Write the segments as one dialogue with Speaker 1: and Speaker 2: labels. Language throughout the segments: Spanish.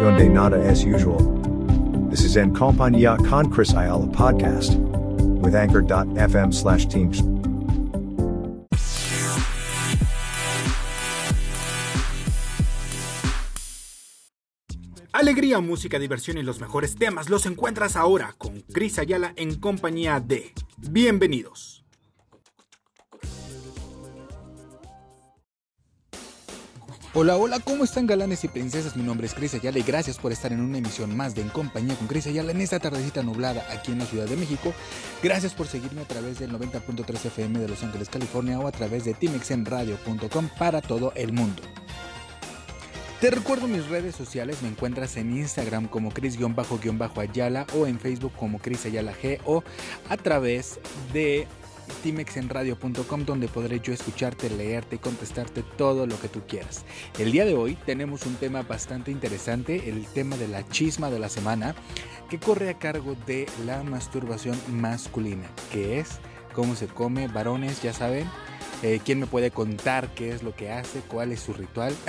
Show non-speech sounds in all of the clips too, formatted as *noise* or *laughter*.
Speaker 1: donde nada as usual. This is En Compañía con Chris Ayala podcast with anchor.fm slash teams.
Speaker 2: Alegría, música, diversión y los mejores temas los encuentras ahora con Chris Ayala en compañía de Bienvenidos. Hola, hola, ¿cómo están galanes y princesas? Mi nombre es Cris Ayala y gracias por estar en una emisión más de En Compañía con Cris Ayala en esta tardecita nublada aquí en la Ciudad de México. Gracias por seguirme a través del 90.3 FM de Los Ángeles, California o a través de timexenradio.com para todo el mundo. Te recuerdo mis redes sociales, me encuentras en Instagram como Cris-Ayala o en Facebook como Cris Ayala G o a través de timexenradio.com donde podré yo escucharte, leerte y contestarte todo lo que tú quieras. El día de hoy tenemos un tema bastante interesante, el tema de la chisma de la semana, que corre a cargo de la masturbación masculina, que es cómo se come, varones, ya saben. Eh, ¿Quién me puede contar qué es lo que hace? ¿Cuál es su ritual? *laughs*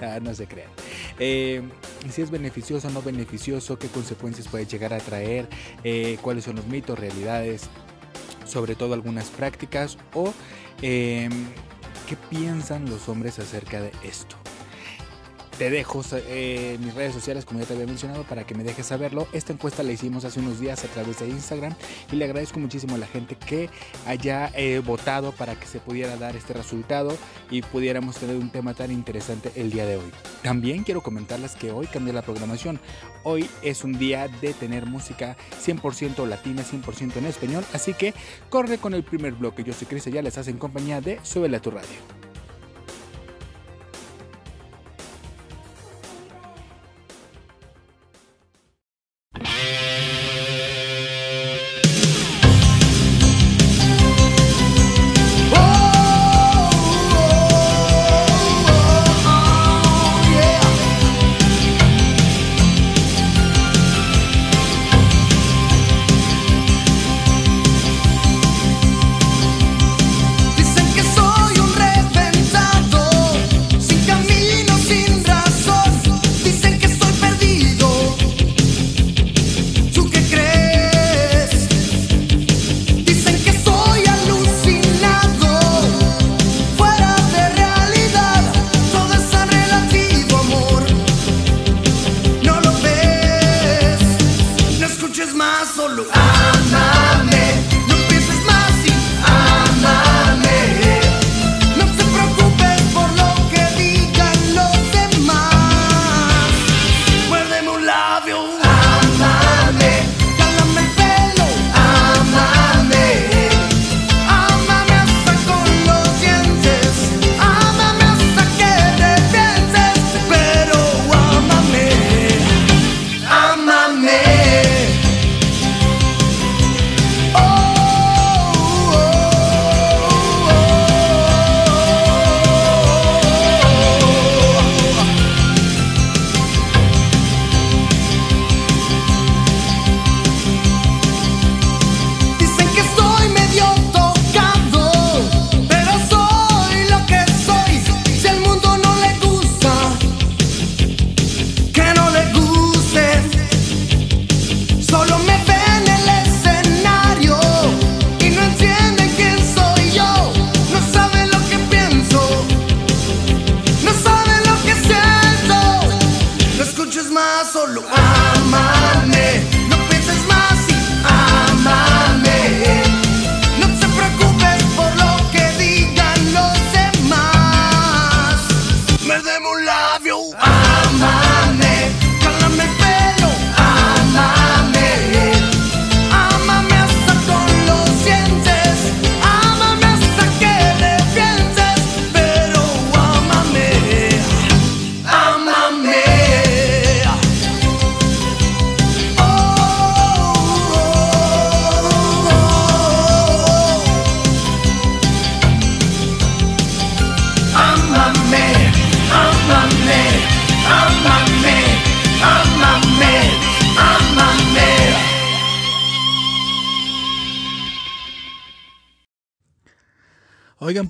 Speaker 2: Ah, no se crean. Eh, si es beneficioso o no beneficioso, qué consecuencias puede llegar a traer, eh, cuáles son los mitos, realidades, sobre todo algunas prácticas o em, qué piensan los hombres acerca de esto te dejo eh, mis redes sociales, como ya te había mencionado, para que me dejes saberlo. Esta encuesta la hicimos hace unos días a través de Instagram y le agradezco muchísimo a la gente que haya eh, votado para que se pudiera dar este resultado y pudiéramos tener un tema tan interesante el día de hoy. También quiero comentarles que hoy cambié la programación. Hoy es un día de tener música 100% latina, 100% en español, así que corre con el primer bloque. Yo soy Cris, ya les hace en compañía de Súbele a tu radio. Oigan,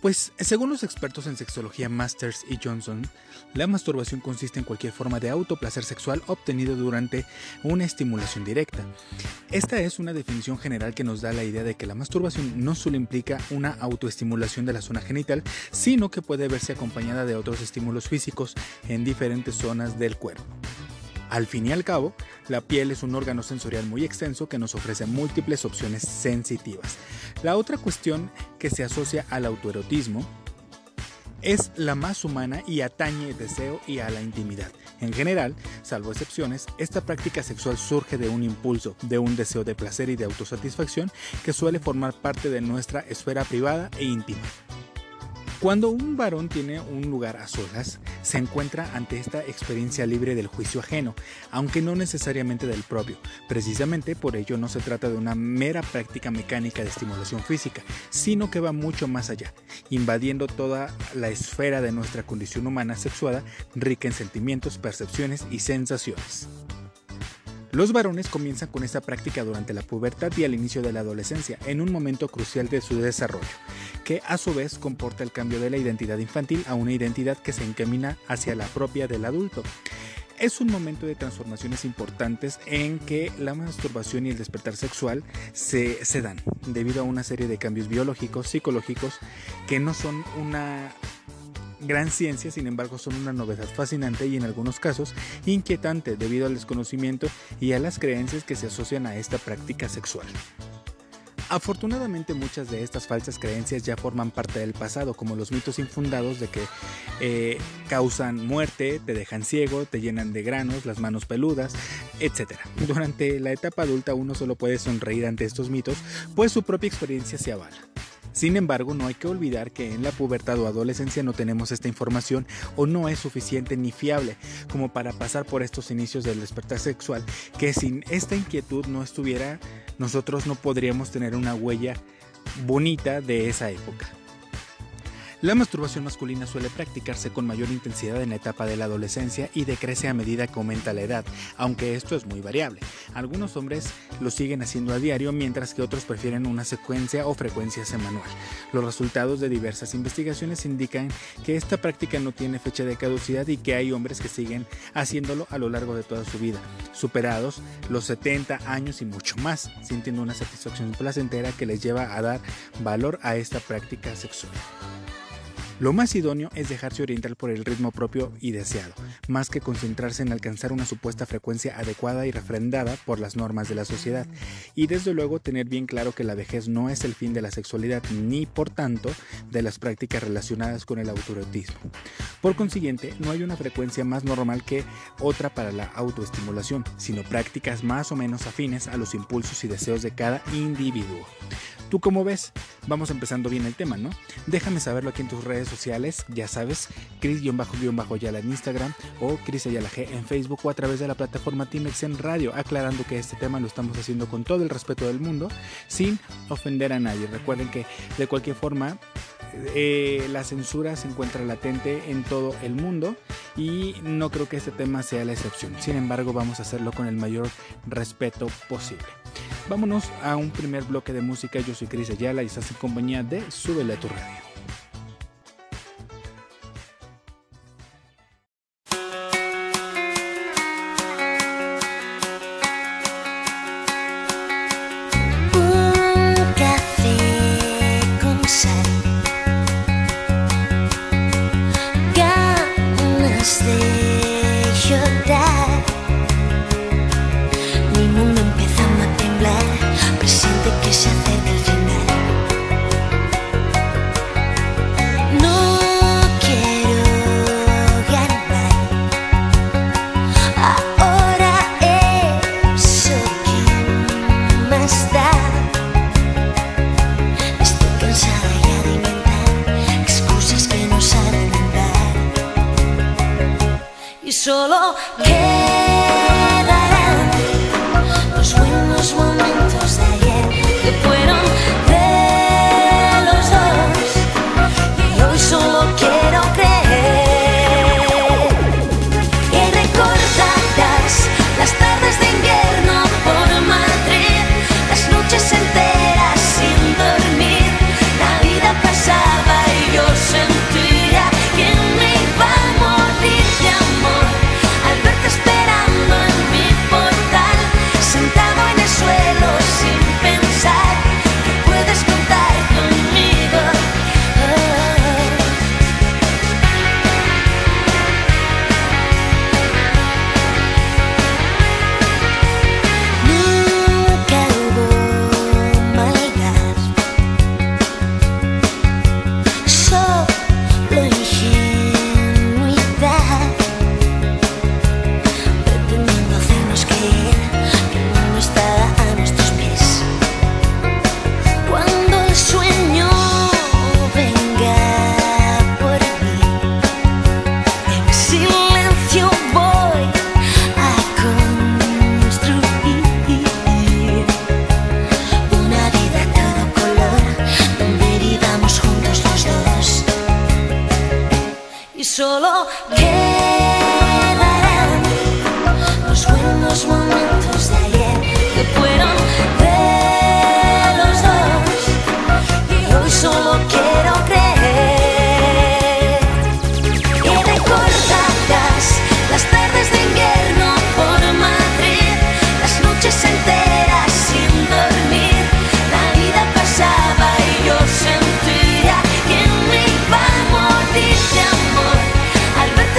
Speaker 2: pues según los expertos en sexología Masters y Johnson,
Speaker 3: La masturbación consiste en cualquier forma de autoplacer sexual obtenido durante una estimulación directa. Esta es una definición general que nos da la idea de que la masturbación no solo implica una autoestimulación de la zona genital, sino que puede verse acompañada de otros estímulos físicos en diferentes zonas del cuerpo. Al fin y al cabo, la piel es un órgano sensorial muy extenso que nos ofrece múltiples opciones sensitivas. La otra cuestión que se asocia al autoerotismo es la más humana y atañe deseo y a la intimidad. En general, salvo excepciones, esta práctica sexual surge de un impulso, de un deseo de placer y de autosatisfacción que suele formar parte de nuestra esfera privada e íntima. Cuando un varón tiene un lugar a solas, se encuentra ante esta experiencia libre del juicio ajeno, aunque no necesariamente del propio. Precisamente por ello no se trata de una mera práctica mecánica de estimulación física, sino que va mucho más allá, invadiendo toda la esfera de nuestra condición humana sexuada, rica en sentimientos, percepciones y sensaciones. Los varones comienzan con esta práctica durante la pubertad y al inicio de la adolescencia, en un momento crucial de su desarrollo, que a su vez comporta el cambio de la identidad infantil a una identidad que se encamina hacia la propia del adulto. Es un momento de transformaciones importantes en que la masturbación y el despertar sexual se, se dan debido a una serie de cambios biológicos, psicológicos, que no son una gran ciencia, sin embargo son una novedad fascinante y en algunos casos inquietante debido al desconocimiento y a las creencias que se asocian a esta práctica sexual. Afortunadamente muchas de estas falsas creencias ya forman parte del pasado, como los mitos infundados de que eh, causan muerte, te dejan ciego, te llenan de granos, las manos peludas, etc. Durante la etapa adulta uno solo puede sonreír ante estos mitos, pues su propia experiencia se avala. Sin embargo, no hay que olvidar que en la pubertad o adolescencia no tenemos esta información o no es suficiente ni fiable como para pasar por estos inicios del despertar sexual, que sin esta inquietud no estuviera, nosotros no podríamos tener una huella bonita de esa época. La masturbación masculina suele practicarse con mayor intensidad en la etapa de la adolescencia y decrece a medida que aumenta la edad, aunque esto es muy variable. Algunos hombres lo siguen haciendo a diario, mientras que otros prefieren una secuencia o frecuencia semanal. Los resultados de diversas investigaciones indican que esta práctica no tiene fecha de caducidad y que hay hombres que siguen haciéndolo a lo largo de toda su vida, superados los 70 años y mucho más, sintiendo una satisfacción placentera que les lleva a dar valor a esta práctica sexual. Lo más idóneo es dejarse orientar por el ritmo propio y deseado, más que concentrarse en alcanzar una supuesta frecuencia adecuada y refrendada por las normas de la sociedad. Y desde luego tener bien claro que la vejez no es el fin de la sexualidad ni por tanto de las prácticas relacionadas con el autoerotismo. Por consiguiente, no hay una frecuencia más normal que otra para la autoestimulación, sino prácticas más o menos afines a los impulsos y deseos de cada individuo. ¿Tú cómo ves? Vamos empezando bien el tema, ¿no? Déjame saberlo aquí en tus redes sociales, ya sabes, Cris-Yala en Instagram o Cris Ayala G en Facebook o a través de la plataforma Timex en Radio, aclarando que este tema lo estamos haciendo con todo el respeto del mundo, sin ofender a nadie. Recuerden que de cualquier forma eh, la censura se encuentra latente en todo el mundo y no creo que este tema sea la excepción. Sin embargo, vamos a hacerlo con el mayor respeto posible. Vámonos a un primer bloque de música. Yo soy Cris Ayala y estás en compañía de Súbele tu radio.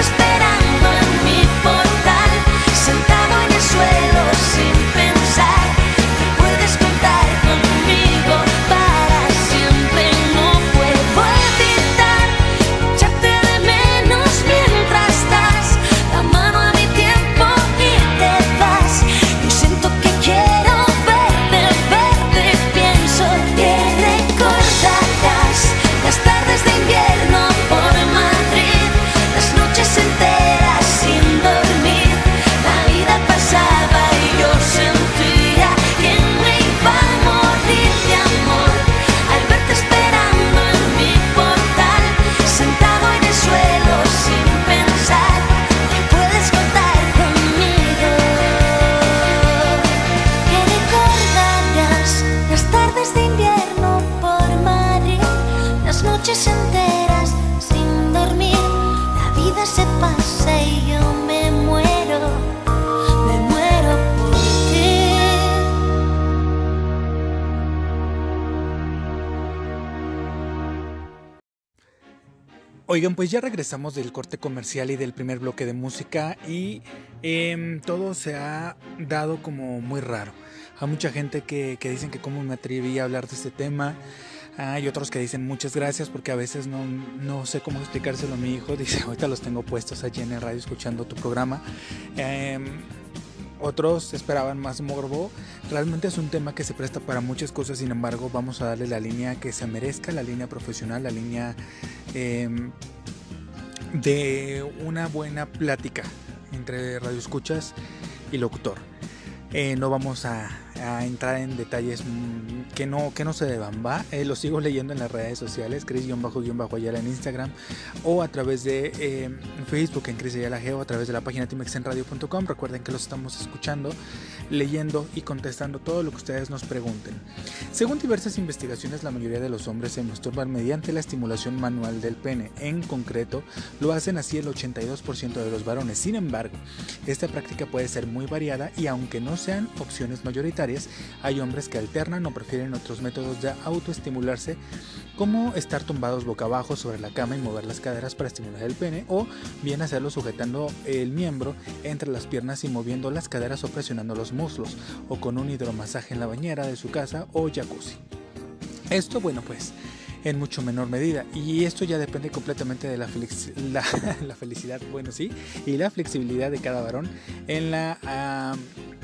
Speaker 4: despedir.
Speaker 3: Oigan, pues ya regresamos del corte comercial y del primer bloque de música y em, todo se ha dado como muy raro. Hay mucha gente que, que dicen que cómo me atreví a hablar de este tema. Hay otros que dicen muchas gracias porque a veces no, no, sé cómo explicárselo a mi hijo. *laughs* Dice, ahorita los tengo puestos allí en el radio escuchando tu programa. Eh, otros esperaban más morbo. Realmente es un tema que se presta para muchas cosas, sin embargo vamos a darle la línea que se merezca, la línea profesional, la línea em, de una buena plática entre radioescuchas y locutor. Eh, no vamos a a entrar en detalles mm, que no, que no se deban, ¿va? Eh, lo sigo leyendo en las redes sociales, Cris-Ayala en Instagram o a través de eh, Facebook en Cris Ayala o a través de la página timexenradio.com. Recuerden que los estamos escuchando, leyendo y contestando todo lo que ustedes nos pregunten. Según diversas investigaciones, la mayoría de los hombres se masturban mediante la estimulación manual del pene. En concreto, lo hacen así el 82% de los varones. Sin embargo, esta práctica puede ser muy variada y aunque no sean opciones mayoritarias, hay hombres que alternan o prefieren otros métodos de autoestimularse, como estar tumbados boca abajo sobre la cama y mover las caderas para estimular el pene, o bien hacerlo sujetando el miembro entre las piernas y moviendo las caderas o presionando los muslos, o con un hidromasaje en la bañera de su casa o jacuzzi. Esto, bueno, pues en mucho menor medida. Y esto ya depende completamente de *laughs* la, la, felicidad, bueno, sí, y la flexibilidad de cada varón en la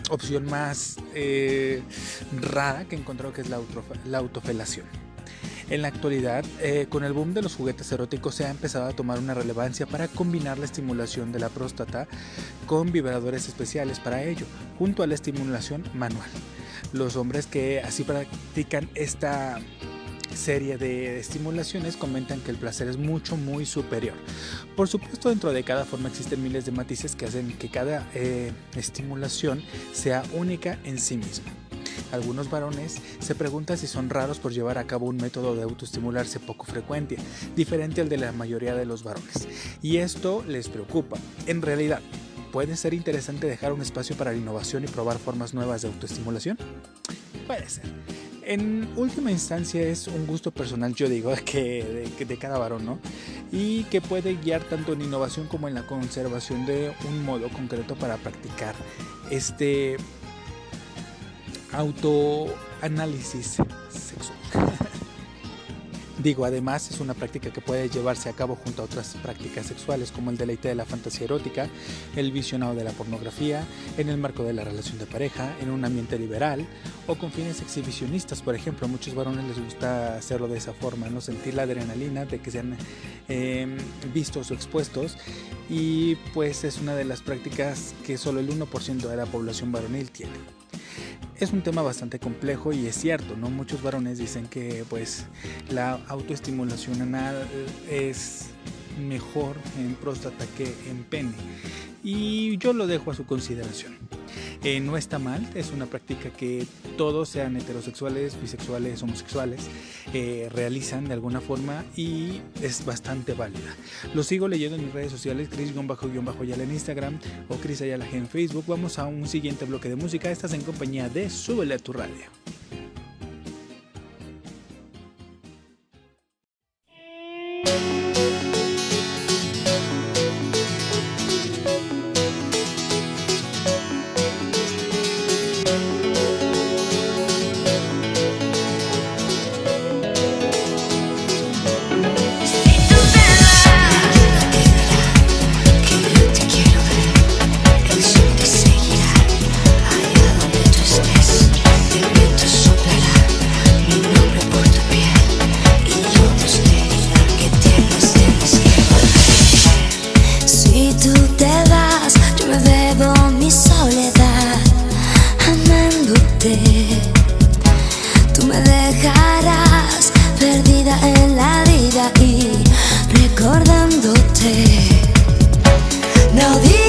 Speaker 3: opción más eh, rara que he encontrado que es la, la autofelación. En la actualidad, eh, con el boom de los juguetes eróticos se ha empezado a tomar una relevancia para combinar la estimulación de la próstata con vibradores especiales para ello, junto a la estimulación manual. Los hombres que así practican esta serie de estimulaciones comentan que el placer es mucho muy superior. Por supuesto dentro de cada forma existen miles de matices que hacen que cada eh, estimulación sea única en sí misma. Algunos varones se preguntan si son raros por llevar a cabo un método de autoestimularse poco frecuente, diferente al de la mayoría de los varones. Y esto les preocupa. En realidad, ¿puede ser interesante dejar un espacio para la innovación y probar formas nuevas de autoestimulación? Puede ser en última instancia es un gusto personal, yo digo, *laughs* que de, cada varón, ¿no? Y que puede guiar tanto en innovación como en la conservación de un modo concreto para practicar este autoanálisis sexual. *laughs* Digo, además es una práctica que puede llevarse a cabo junto a otras prácticas sexuales como el deleite de la fantasía erótica, el visionado de la pornografía, en el marco de la relación de pareja, en un ambiente liberal o con fines exhibicionistas. Por ejemplo, a muchos varones les gusta hacerlo de esa forma, no sentir la adrenalina de que sean em, vistos o expuestos. Y pues es una de las prácticas que solo el 1% de la población varonil tiene es un tema bastante complejo y es cierto, ¿no? Muchos varones dicen que pues la autoestimulación anal es mejor en próstata que en pene y yo lo dejo a su consideración. Eh, no está mal, es una práctica que todos, sean heterosexuales, bisexuales, homosexuales, eh, realizan de alguna forma y es bastante válida. Lo sigo leyendo en mis redes sociales, Chris-Yala en Instagram o Chris Ayala en Facebook. Vamos a un siguiente bloque de música. Estás en compañía de Súbele a tu radio.
Speaker 4: buscándote. No digas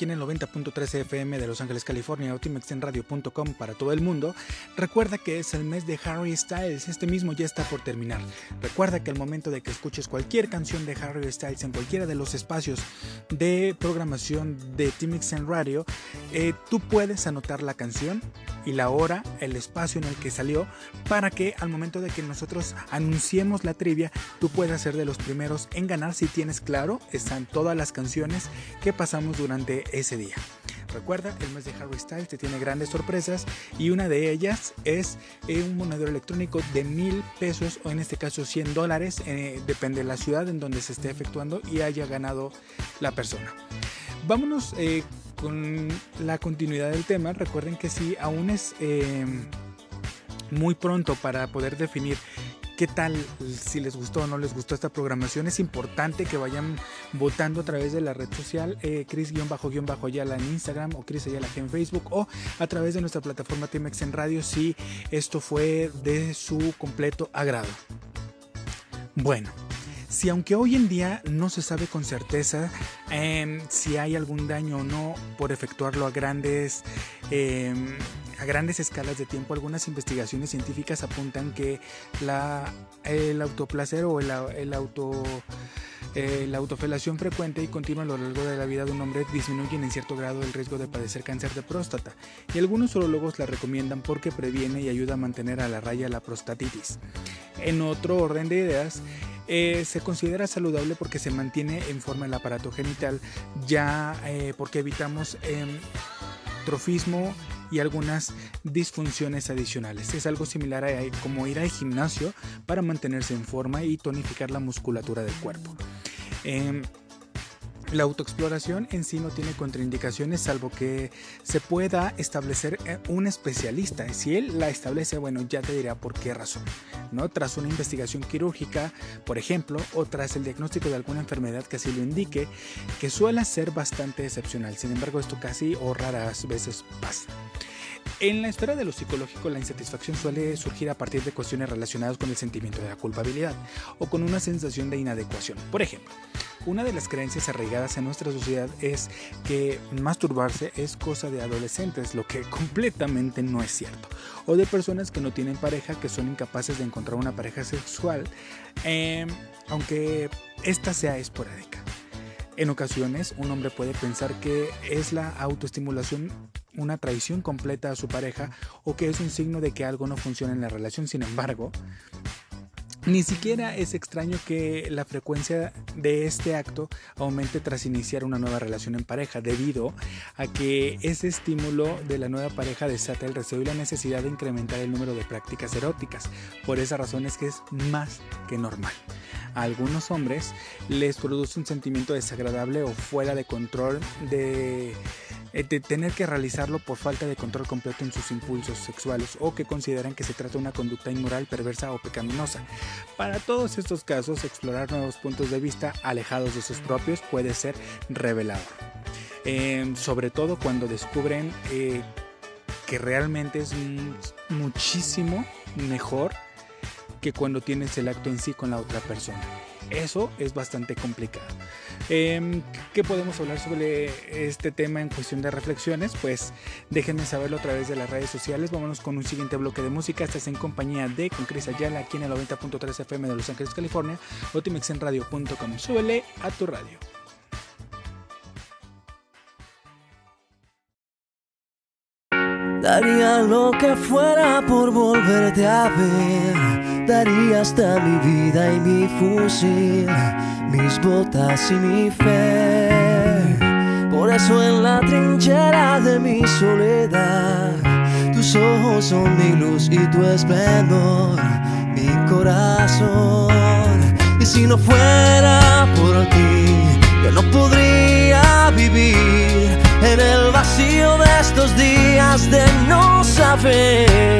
Speaker 3: aquí en el 90.3 FM de Los Ángeles, California, otimexenradio.com para todo el mundo. Recuerda que es el mes de Harry Styles, este mismo ya está por terminar. Recuerda que al momento de que escuches cualquier canción de Harry Styles en cualquiera de los espacios de programación de Timixen Radio, eh, tú puedes anotar la canción y la hora, el espacio en el que salió, para que al momento de que nosotros anunciemos la trivia, tú puedas ser de los primeros en ganar si tienes claro, están todas las canciones que pasamos durante ese día. Recuerda, el mes de Harry Styles te tiene grandes sorpresas y una de ellas es eh, un monedero electrónico de mil pesos o en este caso 100 dólares, eh, depende de la ciudad en donde se esté efectuando y haya ganado la persona. Vámonos eh, con la continuidad del tema. Recuerden que si aún es muy pronto para poder definir qué tal, si les gustó o no les gustó esta programación. Es importante que vayan votando a través de la red social eh, Chris-Ayala en Instagram o Chris Ayala en Facebook o a través de nuestra plataforma Timex en Radio si esto fue de su completo agrado. Bueno, si aunque hoy en día no se sabe con certeza eh, si hay algún daño o no por efectuarlo a grandes, eh, a grandes escalas de tiempo, algunas investigaciones científicas apuntan que la, el autoplacer o el, el auto... Eh, la autofelación frecuente y continua a lo largo de la vida de un hombre disminuyen en cierto grado el riesgo de padecer cáncer de próstata y algunos urólogos la recomiendan porque previene y ayuda a mantener a la raya la prostatitis. En otro orden de ideas, eh, se considera saludable porque se mantiene en forma el aparato genital, ya eh, porque evitamos trofismo y algunas disfunciones adicionales. Es algo similar a como ir al gimnasio para mantenerse en forma y tonificar la musculatura del cuerpo. Em, la autoexploración en sí no tiene contraindicaciones salvo que se pueda establecer eh, un especialista. Si él la establece, bueno, ya te dirá por qué razón. ¿no? Tras una investigación quirúrgica, por ejemplo, o tras el diagnóstico de alguna enfermedad que así lo indique, que suele ser bastante excepcional. Sin embargo, esto casi o raras veces pasa. En la esfera de lo psicológico, la insatisfacción suele surgir a partir de cuestiones relacionadas con el sentimiento de la culpabilidad o con una sensación de inadecuación. Por ejemplo, una de las creencias arraigadas en nuestra sociedad es que masturbarse es cosa de adolescentes, lo que completamente no es cierto. O de personas que no tienen pareja, que son incapaces de encontrar una pareja sexual, em, aunque esta sea esporádica. En ocasiones, un hombre puede pensar que es la autoestimulación una traición completa a su pareja o que es un signo de que algo no funciona en la relación. Sin embargo, ni siquiera es extraño que la frecuencia de este acto aumente tras iniciar una nueva relación en pareja, debido a que ese estímulo de la nueva pareja desata el deseo y la necesidad de incrementar el número de prácticas eróticas. Por esa razón es que es más que normal. A algunos hombres les produce un sentimiento desagradable o fuera de control de de tener que realizarlo por falta de control completo en sus impulsos sexuales o que consideran que se trata de una conducta inmoral, perversa o pecaminosa. Para todos estos casos, explorar nuevos puntos de vista alejados de sus propios puede ser revelador. Em, sobre todo cuando descubren eh, que realmente es muchísimo mejor que cuando tienes el acto en sí con la otra persona. Eso es bastante complicado. Em, ¿Qué podemos hablar sobre este tema en cuestión de reflexiones? Pues déjenme saberlo a través de las redes sociales. Vámonos con un siguiente bloque de música. Estás en compañía de con Cris Ayala aquí en el 90.3 FM de Los Ángeles, California. o timexenradio.com. Súbele a tu radio.
Speaker 5: Daría lo que fuera por volverte a ver. Daría hasta mi vida y mi fusil, mis botas y mi fe. Por eso en la trinchera de mi soledad, tus ojos son mi luz y tu esplendor, mi corazón. Y si no fuera por ti, yo no podría vivir en el vacío de estos días de no saber.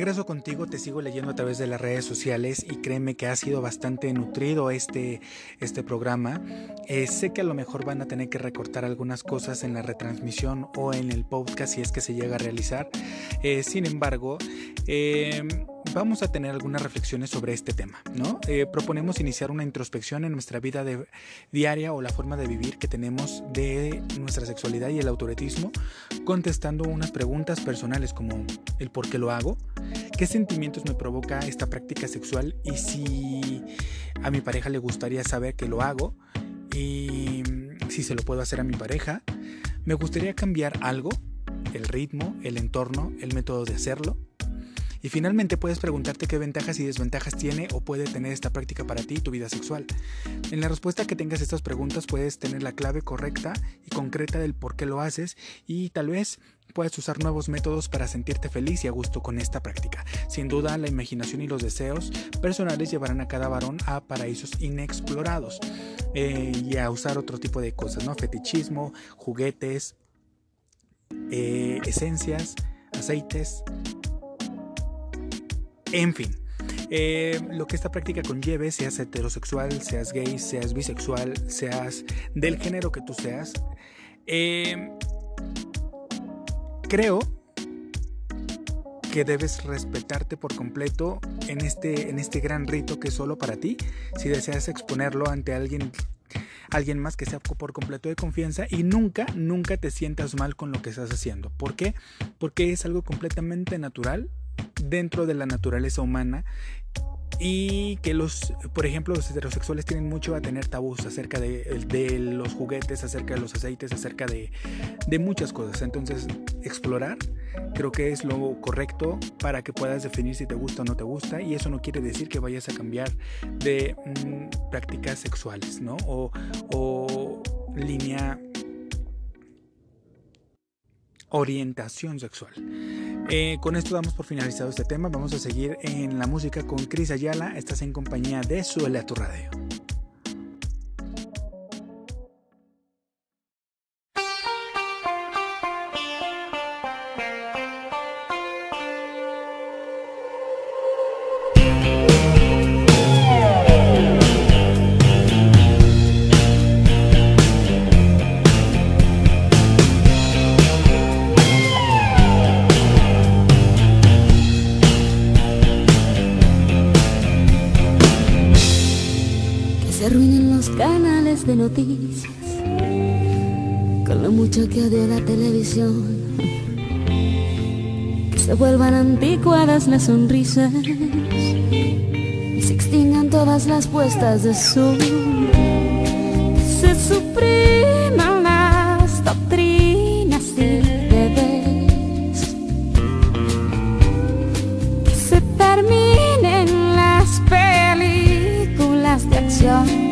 Speaker 3: regreso contigo, te sigo leyendo a través de las redes sociales y créeme que ha sido bastante nutrido este, este programa. Eh, sé que a lo mejor van a tener que recortar algunas cosas en la retransmisión o en el podcast si es que se llega a realizar. Eh, sin embargo, eh, vamos a tener algunas reflexiones sobre este tema. ¿no? Eh, proponemos iniciar una introspección en nuestra vida diaria o la forma de vivir que tenemos de nuestra sexualidad y el autoretismo, contestando unas preguntas personales como el por qué lo hago, qué sentimientos me provoca esta práctica sexual y si a mi pareja le gustaría saber que lo hago y si se lo puedo hacer a mi pareja. Me gustaría cambiar algo, el ritmo, el entorno, el método de hacerlo. Y finalmente puedes preguntarte qué ventajas y desventajas tiene o puede tener esta práctica para ti y tu vida sexual. En la respuesta que tengas a estas preguntas puedes tener la clave correcta y concreta del por qué lo haces y tal vez puedes usar nuevos métodos para sentirte feliz y a gusto con esta práctica. Sin duda, la imaginación y los deseos personales llevarán a cada varón a paraísos inexplorados eh, y a usar otro tipo de cosas, ¿no? Fetichismo, juguetes, eh, esencias, aceites, en fin, eh, lo que esta práctica conlleve, seas heterosexual, seas gay, seas bisexual, seas del género que tú seas, eh, creo que debes respetarte por completo en este, en este gran rito que es solo para ti. Si deseas exponerlo ante alguien, alguien más que sea por completo de confianza y nunca, nunca te sientas mal con lo que estás haciendo. ¿Por qué? Porque es algo completamente natural dentro de la naturaleza humana y que los, por ejemplo, los heterosexuales tienen mucho a tener tabús acerca de, los juguetes, acerca de los aceites, acerca de, muchas cosas. Entonces, explorar creo que es lo correcto para que puedas definir si te gusta o no te gusta y eso no quiere decir que vayas a cambiar de mmm, prácticas sexuales, ¿no? O, o línea orientación sexual. Eh, con esto damos por finalizado este tema. Vamos a seguir en la música con Cris Ayala. Estás en compañía de Suele a tu radio.
Speaker 6: Noticias con lo mucho que odio la televisión que se vuelvan anticuadas las sonrisas y se extingan todas las puestas de sol. Que se supriman las doctrinas y deberes que se terminen las películas de acción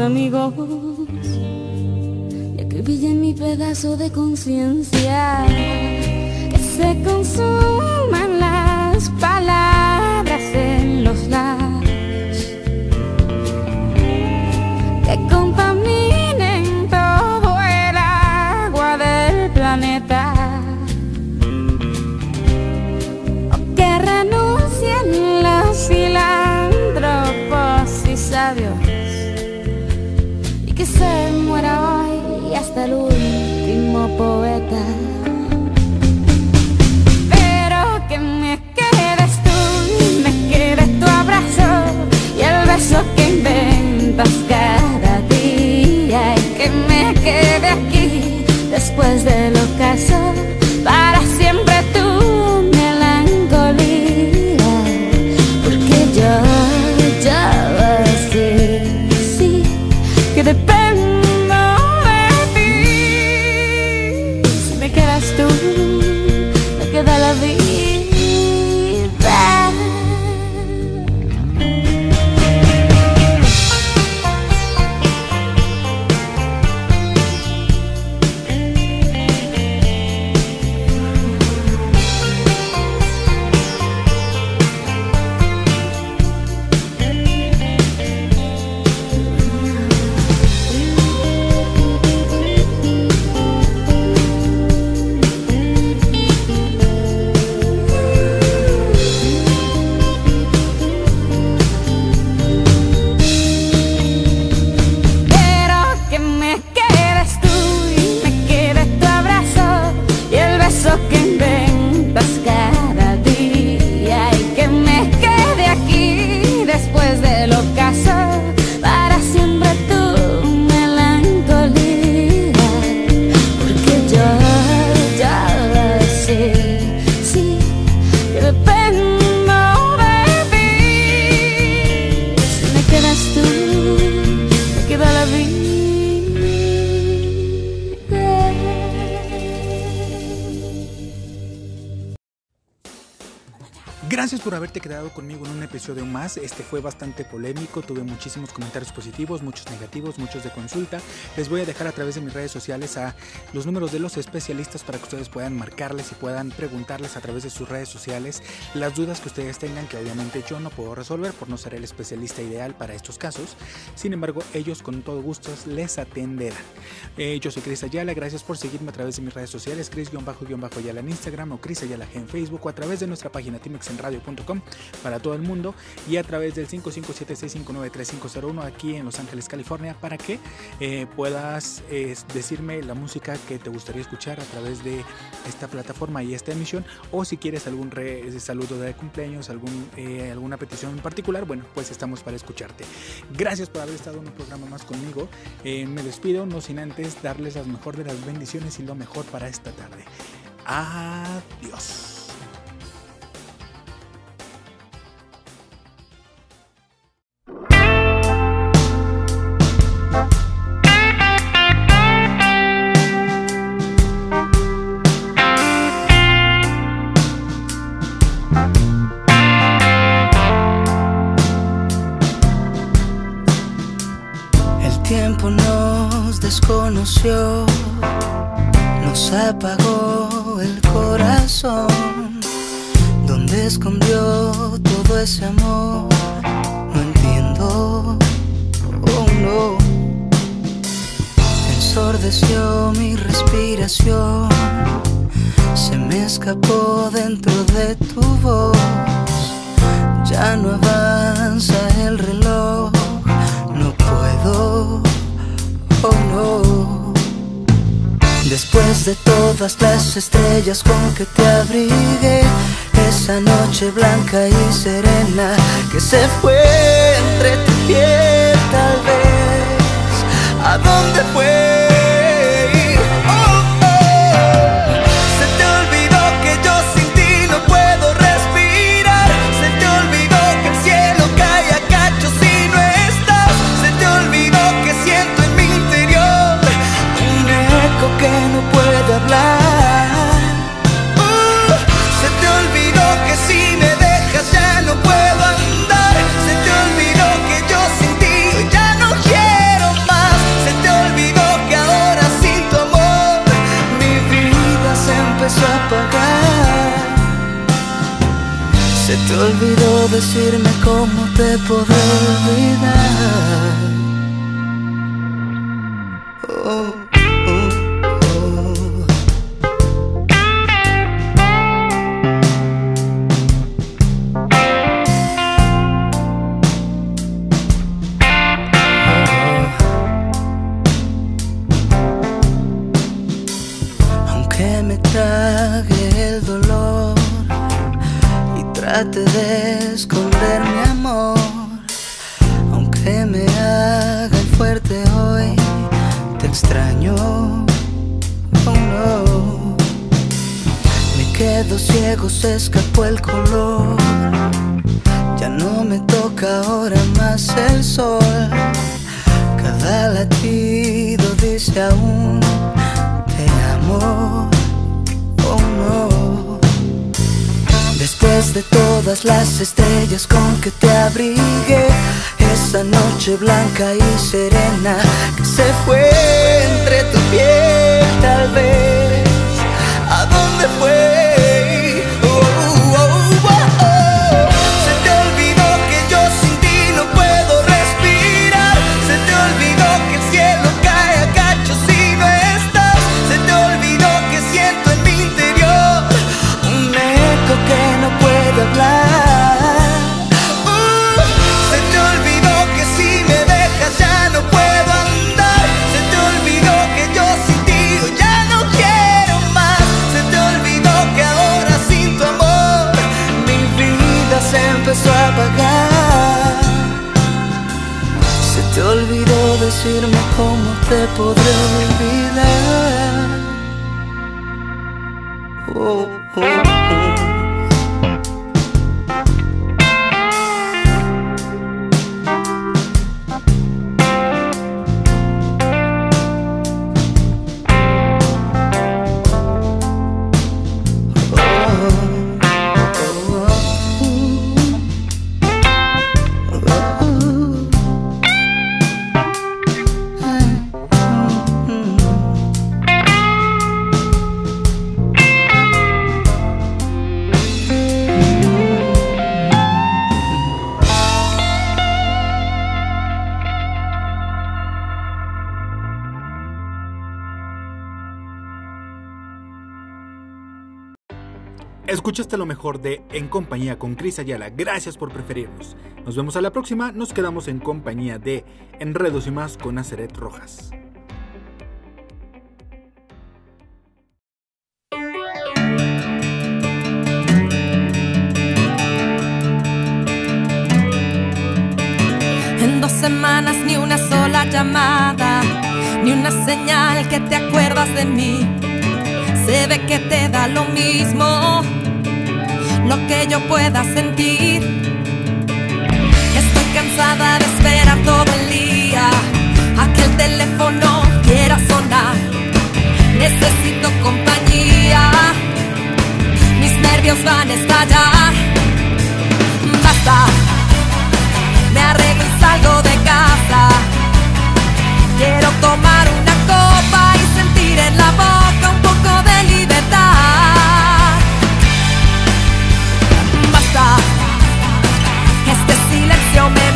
Speaker 6: amigos y acribillen mi pedazo de conciencia,
Speaker 3: por haberte quedado conmigo en un episodio más. Este fue bastante polémico, tuve muchísimos comentarios positivos, muchos negativos, muchos de consulta. Les voy a dejar a través de mis redes sociales a los números de los especialistas para que ustedes puedan marcarles y puedan preguntarles a través de sus redes sociales las dudas que ustedes tengan, que obviamente yo no puedo resolver por no ser el especialista ideal para estos casos. Sin embargo, ellos con todo gusto les atenderán. Eh, yo soy Cris Ayala, gracias por seguirme a través de mis redes sociales, Cris-Ayala en Instagram o Cris Ayala en Facebook o a través de nuestra página timexenradio.com para todo el mundo y a través del 557-659-3501 aquí en Los Ángeles, California, para que eh, puedas eh, decirme la música que te gustaría escuchar a través de esta plataforma y esta emisión o si quieres algún re- saludo de cumpleaños, algún, eh, alguna petición en particular, bueno, pues estamos para escucharte. Gracias por haber estado en un programa más conmigo. Eh, me despido, no sin antes darles las mejor de las bendiciones y lo mejor para esta tarde. Adiós.
Speaker 2: Apagó el corazón. ¿Dónde escondió todo ese amor? No entiendo, oh no. Ensordeció mi respiración, se me escapó dentro de tu voz. Ya no avanza De todas las estrellas con que te abrigué, esa noche blanca y serena que se fue entre tu piel tal vez, ¿a dónde fue? Uh, se te olvidó que si me dejas ya no puedo andar. Se te olvidó que yo sin ti ya no quiero más. Se te olvidó que ahora sin tu amor mi vida se empezó a apagar. Se te olvidó decirme cómo te podré olvidar.
Speaker 3: Escuchaste lo mejor de En Compañía con Cris Ayala. Gracias por preferirnos. Nos vemos a la próxima. Nos quedamos en compañía de Enredos y más con Aceret Rojas.
Speaker 7: En dos semanas ni una sola llamada, ni una señal que te acuerdas de mí. Se ve que te da lo mismo lo que yo pueda sentir. Estoy cansada de esperar todo el día a que el teléfono quiera sonar. Necesito compañía, mis nervios van a estallar.
Speaker 6: Basta, me arreglo y salgo de
Speaker 7: casa.
Speaker 6: Quiero tomar una copa y sentir en la boca un poco de libertad. canción me